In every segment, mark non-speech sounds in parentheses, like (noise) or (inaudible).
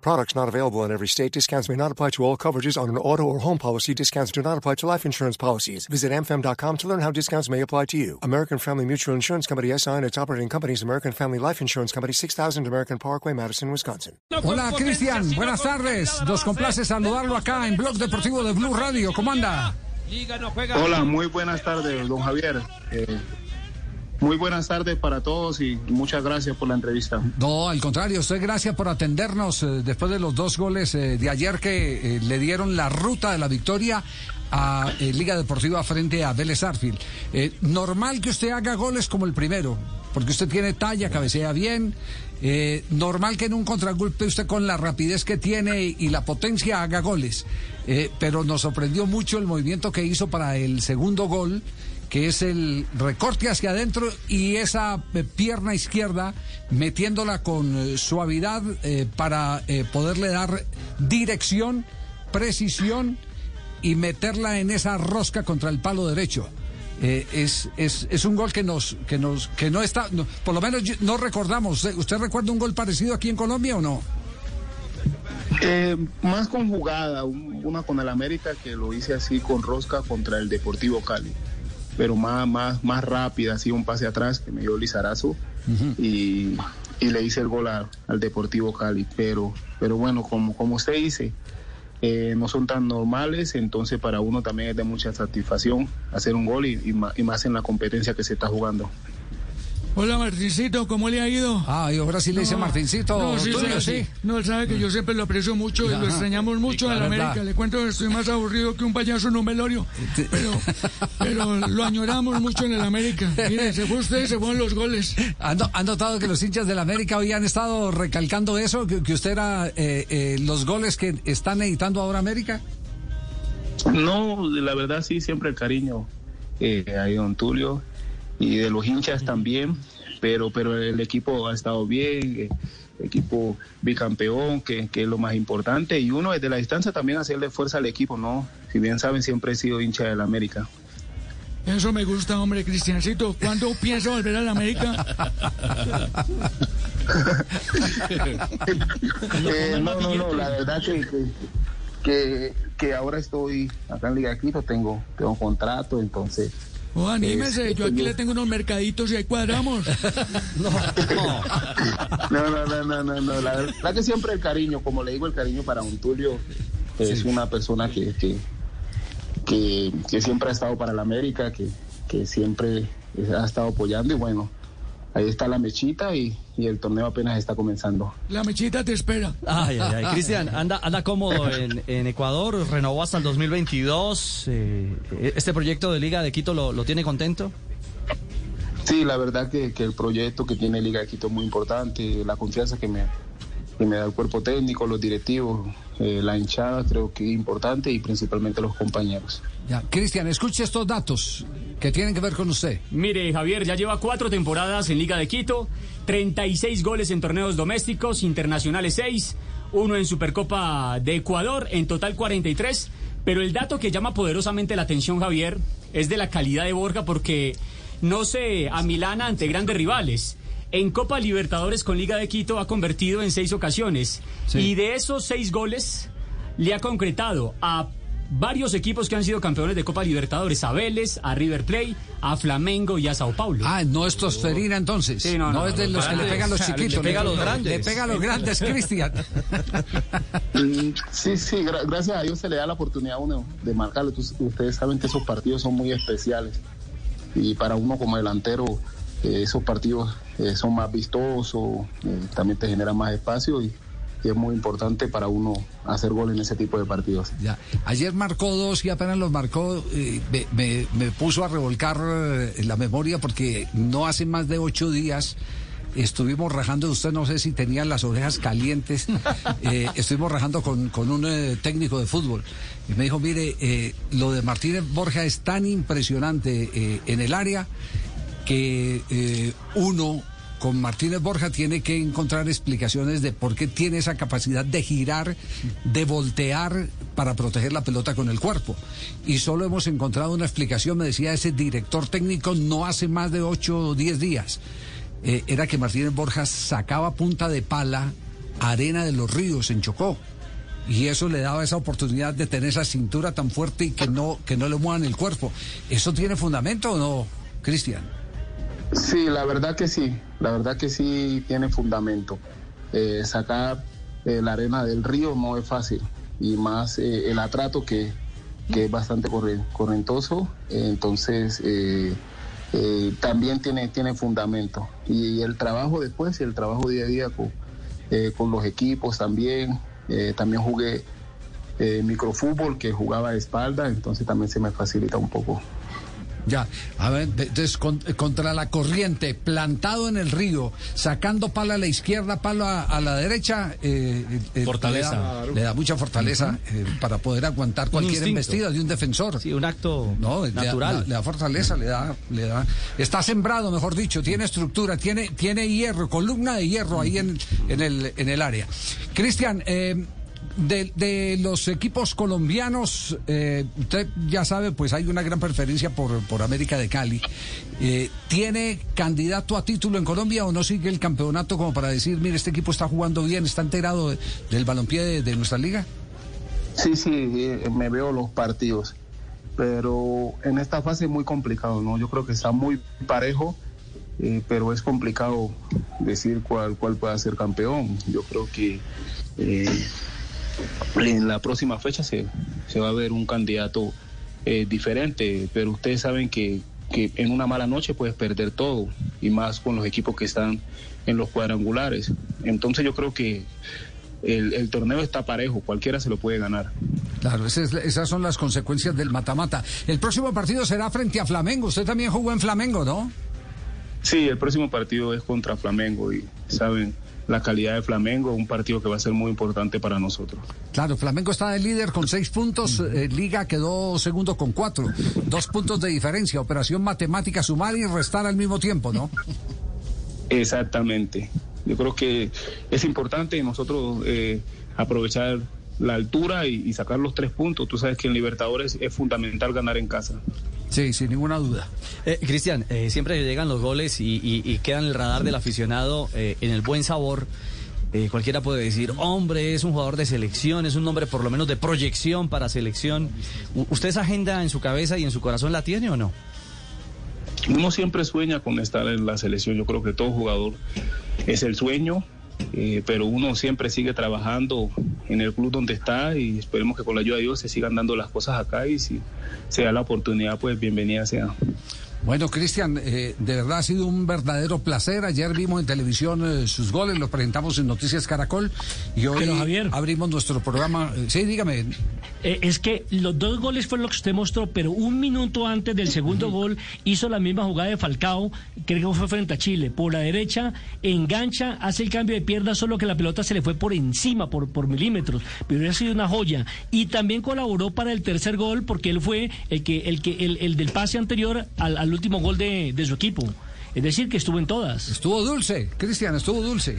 Products not available in every state. Discounts may not apply to all coverages on an auto or home policy. Discounts do not apply to life insurance policies. Visit amfam.com to learn how discounts may apply to you. American Family Mutual Insurance Company SI and its operating companies American Family Life Insurance Company 6000 American Parkway, Madison, Wisconsin. Hola Cristian, buenas tardes. Nos complace saludarlo acá en Blog Deportivo de Blue Radio. ¿Cómo anda? Hola, muy buenas tardes, don Javier. Eh, muy buenas tardes para todos y muchas gracias por la entrevista. No, al contrario, usted gracias por atendernos eh, después de los dos goles eh, de ayer que eh, le dieron la ruta de la victoria a Liga Deportiva frente a Vélez Arfield. Normal que usted haga goles como el primero, porque usted tiene talla, cabecea bien. Normal que en un contragolpe usted con la rapidez que tiene y la potencia haga goles. Pero nos sorprendió mucho el movimiento que hizo para el segundo gol que es el recorte hacia adentro y esa eh, pierna izquierda metiéndola con eh, suavidad eh, para eh, poderle dar dirección, precisión y meterla en esa rosca contra el palo derecho. Es, es, es un gol que nos que nos que no está por lo menos no recordamos. ¿Usted- usted recuerda un gol parecido aquí en Colombia o no Eh, más conjugada, un- una con el América que lo hice así con Rosca contra el Deportivo Cali, pero más, más, más rápida, así un pase atrás que me dio Lizarazo y, y le hice el gol a- al Deportivo Cali. Pero, pero bueno, como, como usted dice, eh, no son tan normales, entonces para uno también es de mucha satisfacción hacer un gol y, y ma- y más en la competencia que se está jugando. Hola Martincito, ¿cómo le ha ido? ah y ahora sí le dice No, Martincito No, sí, sí, sí. No, él sabe que yo siempre lo aprecio mucho y lo extrañamos mucho a la claro, América. verdad. Le cuento que estoy más aburrido que un payaso en un velorio. Pero, pero lo añoramos mucho en el América. Mire, se fue usted, se fueron los goles. ¿Han, no- han notado que los hinchas del América hoy han estado recalcando eso? Que, que usted era eh, eh, los goles que están editando ahora América. No, la verdad sí, siempre el cariño eh, ahí don Tulio y de los hinchas también, pero pero el equipo ha estado bien, eh, equipo bicampeón, que, que es lo más importante, y uno desde la distancia también hacerle fuerza al equipo, ¿no? Si bien saben, siempre he sido hincha del América. Eso me gusta, hombre, Cristiancito. ¿Cuándo piensa volver a la América? (laughs) Eh, no, no, no, la verdad que, que, que, ahora estoy acá en Liga Quito, tengo, tengo contrato, entonces... Oh, anímese, yo aquí le tengo unos mercaditos y ahí cuadramos. (laughs) No, no, no, no, no, no. La verdad que siempre el cariño, como le digo, el cariño para un Tulio es una persona que, que, que, que siempre ha estado para la América, que, que siempre ha estado apoyando y bueno, ahí está la mechita y, y el torneo apenas está comenzando. La mechita te espera. Ay, ay, ay. Cristian, anda, anda cómodo en, en Ecuador, renovó hasta el 2022. eh, ¿Este proyecto de Liga de Quito lo, lo tiene contento? Sí, la verdad que, que el proyecto que tiene Liga de Quito es muy importante, la confianza que me, da el cuerpo técnico, los directivos, eh, la hinchada creo que es importante y principalmente los compañeros. Ya, Cristian, escuche estos datos que tienen que ver con usted. Mire, Javier, ya lleva cuatro temporadas en Liga de Quito, 36 goles en torneos domésticos, internacionales 6, uno en Supercopa de Ecuador, en total 43. Pero el dato que llama poderosamente la atención, Javier, es de la calidad de Borja porque no se amilana ante grandes rivales. En Copa Libertadores con Liga de Quito ha convertido en seis ocasiones. Sí. Y de esos seis goles le ha concretado a varios equipos que han sido campeones de Copa Libertadores, a Vélez, a River Plate, a Flamengo y a Sao Paulo. Ah, no es tosferina entonces. Sí, no, no, es de los que le pegan los Claro, (laughs) le chiquitos. pega a los grandes. Le pega a los grandes, (laughs) Cristian. Sí, sí, gra- gracias a Dios se le da la oportunidad a uno de marcarlo. Ustedes saben que esos partidos son muy especiales y para uno como delantero eh, esos partidos eh, son más vistosos, eh, también te generan más espacio y, y es muy importante para uno hacer gol en ese tipo de partidos. Ya. Ayer marcó dos y apenas los marcó, eh, me, me- me puso a revolcar eh, la memoria porque no hace más de ocho días estuvimos rajando, usted no sé si tenía las orejas calientes, (laughs) eh, estuvimos rajando con, con un eh, técnico de fútbol y me dijo, mire, eh, lo de Martínez Borja es tan impresionante eh, en el área que eh, uno con Martínez Borja tiene que encontrar explicaciones de por qué tiene esa capacidad de girar, de voltear para proteger la pelota con el cuerpo. Y solo hemos encontrado una explicación, me decía ese director técnico, no hace más de 8 o 10 días. Eh, era que Martínez Borja sacaba punta de pala arena de los ríos en Chocó y eso le daba esa oportunidad de tener esa cintura tan fuerte y que no que no le muevan el cuerpo. ¿Eso tiene fundamento o no, Cristian? Sí, la verdad que sí, la verdad que sí tiene fundamento. Eh, sacar eh, la arena del río no es fácil y más eh, el atrato que, que, es bastante correntoso, entonces también tiene, tiene fundamento. Y, el trabajo después el trabajo día a día con, con los equipos también, también jugué microfútbol que jugaba de espalda, entonces también se me facilita un poco ya, a ver, entonces contra la corriente, plantado en el río, sacando palo a la izquierda, palo a, la derecha, eh, eh, fortaleza. Le da, mucha fortaleza eh, para poder aguantar cualquier embestida de un defensor. Sí, un acto natural. Le da, fortaleza, le da, le da. Está sembrado, mejor dicho, tiene estructura, tiene, tiene hierro, columna de hierro ahí en, en, el, en el área. Cristian, eh, de, los equipos colombianos, eh, usted ya sabe, pues hay una gran preferencia por, por América de Cali. Eh, ¿Tiene candidato a título en Colombia o no sigue el campeonato como para decir, mire, este equipo está jugando bien, está enterado del balompié de, nuestra liga? Sí, sí, eh, me veo los partidos, pero en esta fase es muy complicado, ¿no? Yo creo que está muy parejo. pero es complicado decir cuál, cuál puede ser campeón. Yo creo que en la próxima fecha se, se va a ver un candidato eh, diferente, pero ustedes saben que, que en una mala noche puedes perder todo, y más con los equipos que están en los cuadrangulares. Entonces yo creo que el, torneo está parejo, cualquiera se lo puede ganar. Claro, esas, son las consecuencias del mata-mata. El próximo partido será frente a Flamengo. Usted también jugó en Flamengo, ¿no? Sí, el próximo partido es contra Flamengo y saben, la calidad de Flamengo, un partido que va a ser muy importante para nosotros. Claro, Flamengo está de líder con seis puntos, eh, Liga quedó segundo con cuatro, dos puntos de diferencia, operación matemática, sumar y restar al mismo tiempo, ¿no? Exactamente. Yo creo que es importante nosotros eh, aprovechar la altura y, sacar los tres puntos. Tú sabes que en Libertadores es fundamental ganar en casa. Sí, sin ninguna duda. Eh, Cristian, eh, siempre llegan los goles y, y, quedan el radar del aficionado eh, en el buen sabor. cualquiera puede decir, hombre, es un jugador de selección, es un hombre por lo menos de proyección para selección. ¿Usted esa agenda en su cabeza y en su corazón la tiene o no? Uno siempre sueña con estar en la selección. Yo creo que todo jugador es el sueño. Eh, pero uno siempre sigue trabajando en el club donde está y esperemos que con la ayuda de Dios se sigan dando las cosas acá y si se da la oportunidad, pues bienvenida sea. Bueno, Cristian, eh, de verdad ha sido un verdadero placer. Ayer vimos en televisión eh, sus goles, los presentamos en Noticias Caracol y hoy abrimos nuestro programa. Eh, sí, dígame. es que los dos goles fue lo que usted mostró, pero un minuto antes del segundo gol hizo la misma jugada de Falcao, creo que fue frente a Chile. Por la derecha, engancha, hace el cambio de pierna, solo que la pelota se le fue por encima, por, por milímetros. Pero hubiera sido una joya. Y también colaboró para el tercer gol porque él fue el que, el que, el, del pase anterior al el último gol de, su equipo. Es decir, que estuvo en todas. Estuvo dulce, Cristian, estuvo dulce.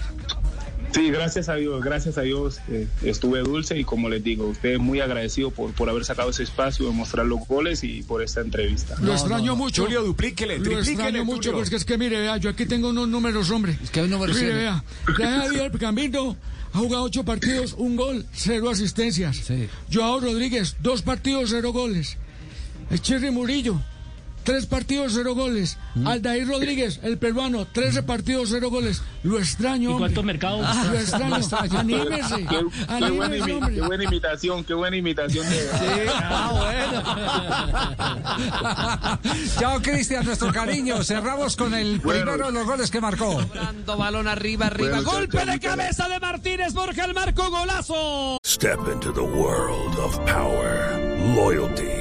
Sí, gracias a Dios, gracias a Dios eh, estuve dulce y como les digo, usted es muy agradecido por, por haber sacado ese espacio, de mostrar los goles y por esta entrevista. Lo extraño mucho. Julio, duplíquele, Lo extraño mucho porque es que mire, vea, yo aquí tengo unos números, hombre. Es que hay números. Mire, vea, Javier Camino ha jugado ocho partidos, un gol, cero asistencias. Sí. Joao Rodríguez, dos partidos, cero goles. Cherry Murillo, Tres partidos, cero goles. Mm. Aldair Rodríguez, el peruano, tres partidos, cero goles. Lo extraño. ¿Y cuántos mercados? lo extraño. Anímese. Qué, qué, buena, qué, buena, imitación, qué buena imitación. De... Sí, ah, bueno. (laughs) Chao, Cristian, nuestro cariño. Cerramos con el primero de los goles que marcó. Cobrando balón arriba, arriba. Golpe de cabeza de Martínez Borja, el marco golazo. Step into the world of power, loyalty.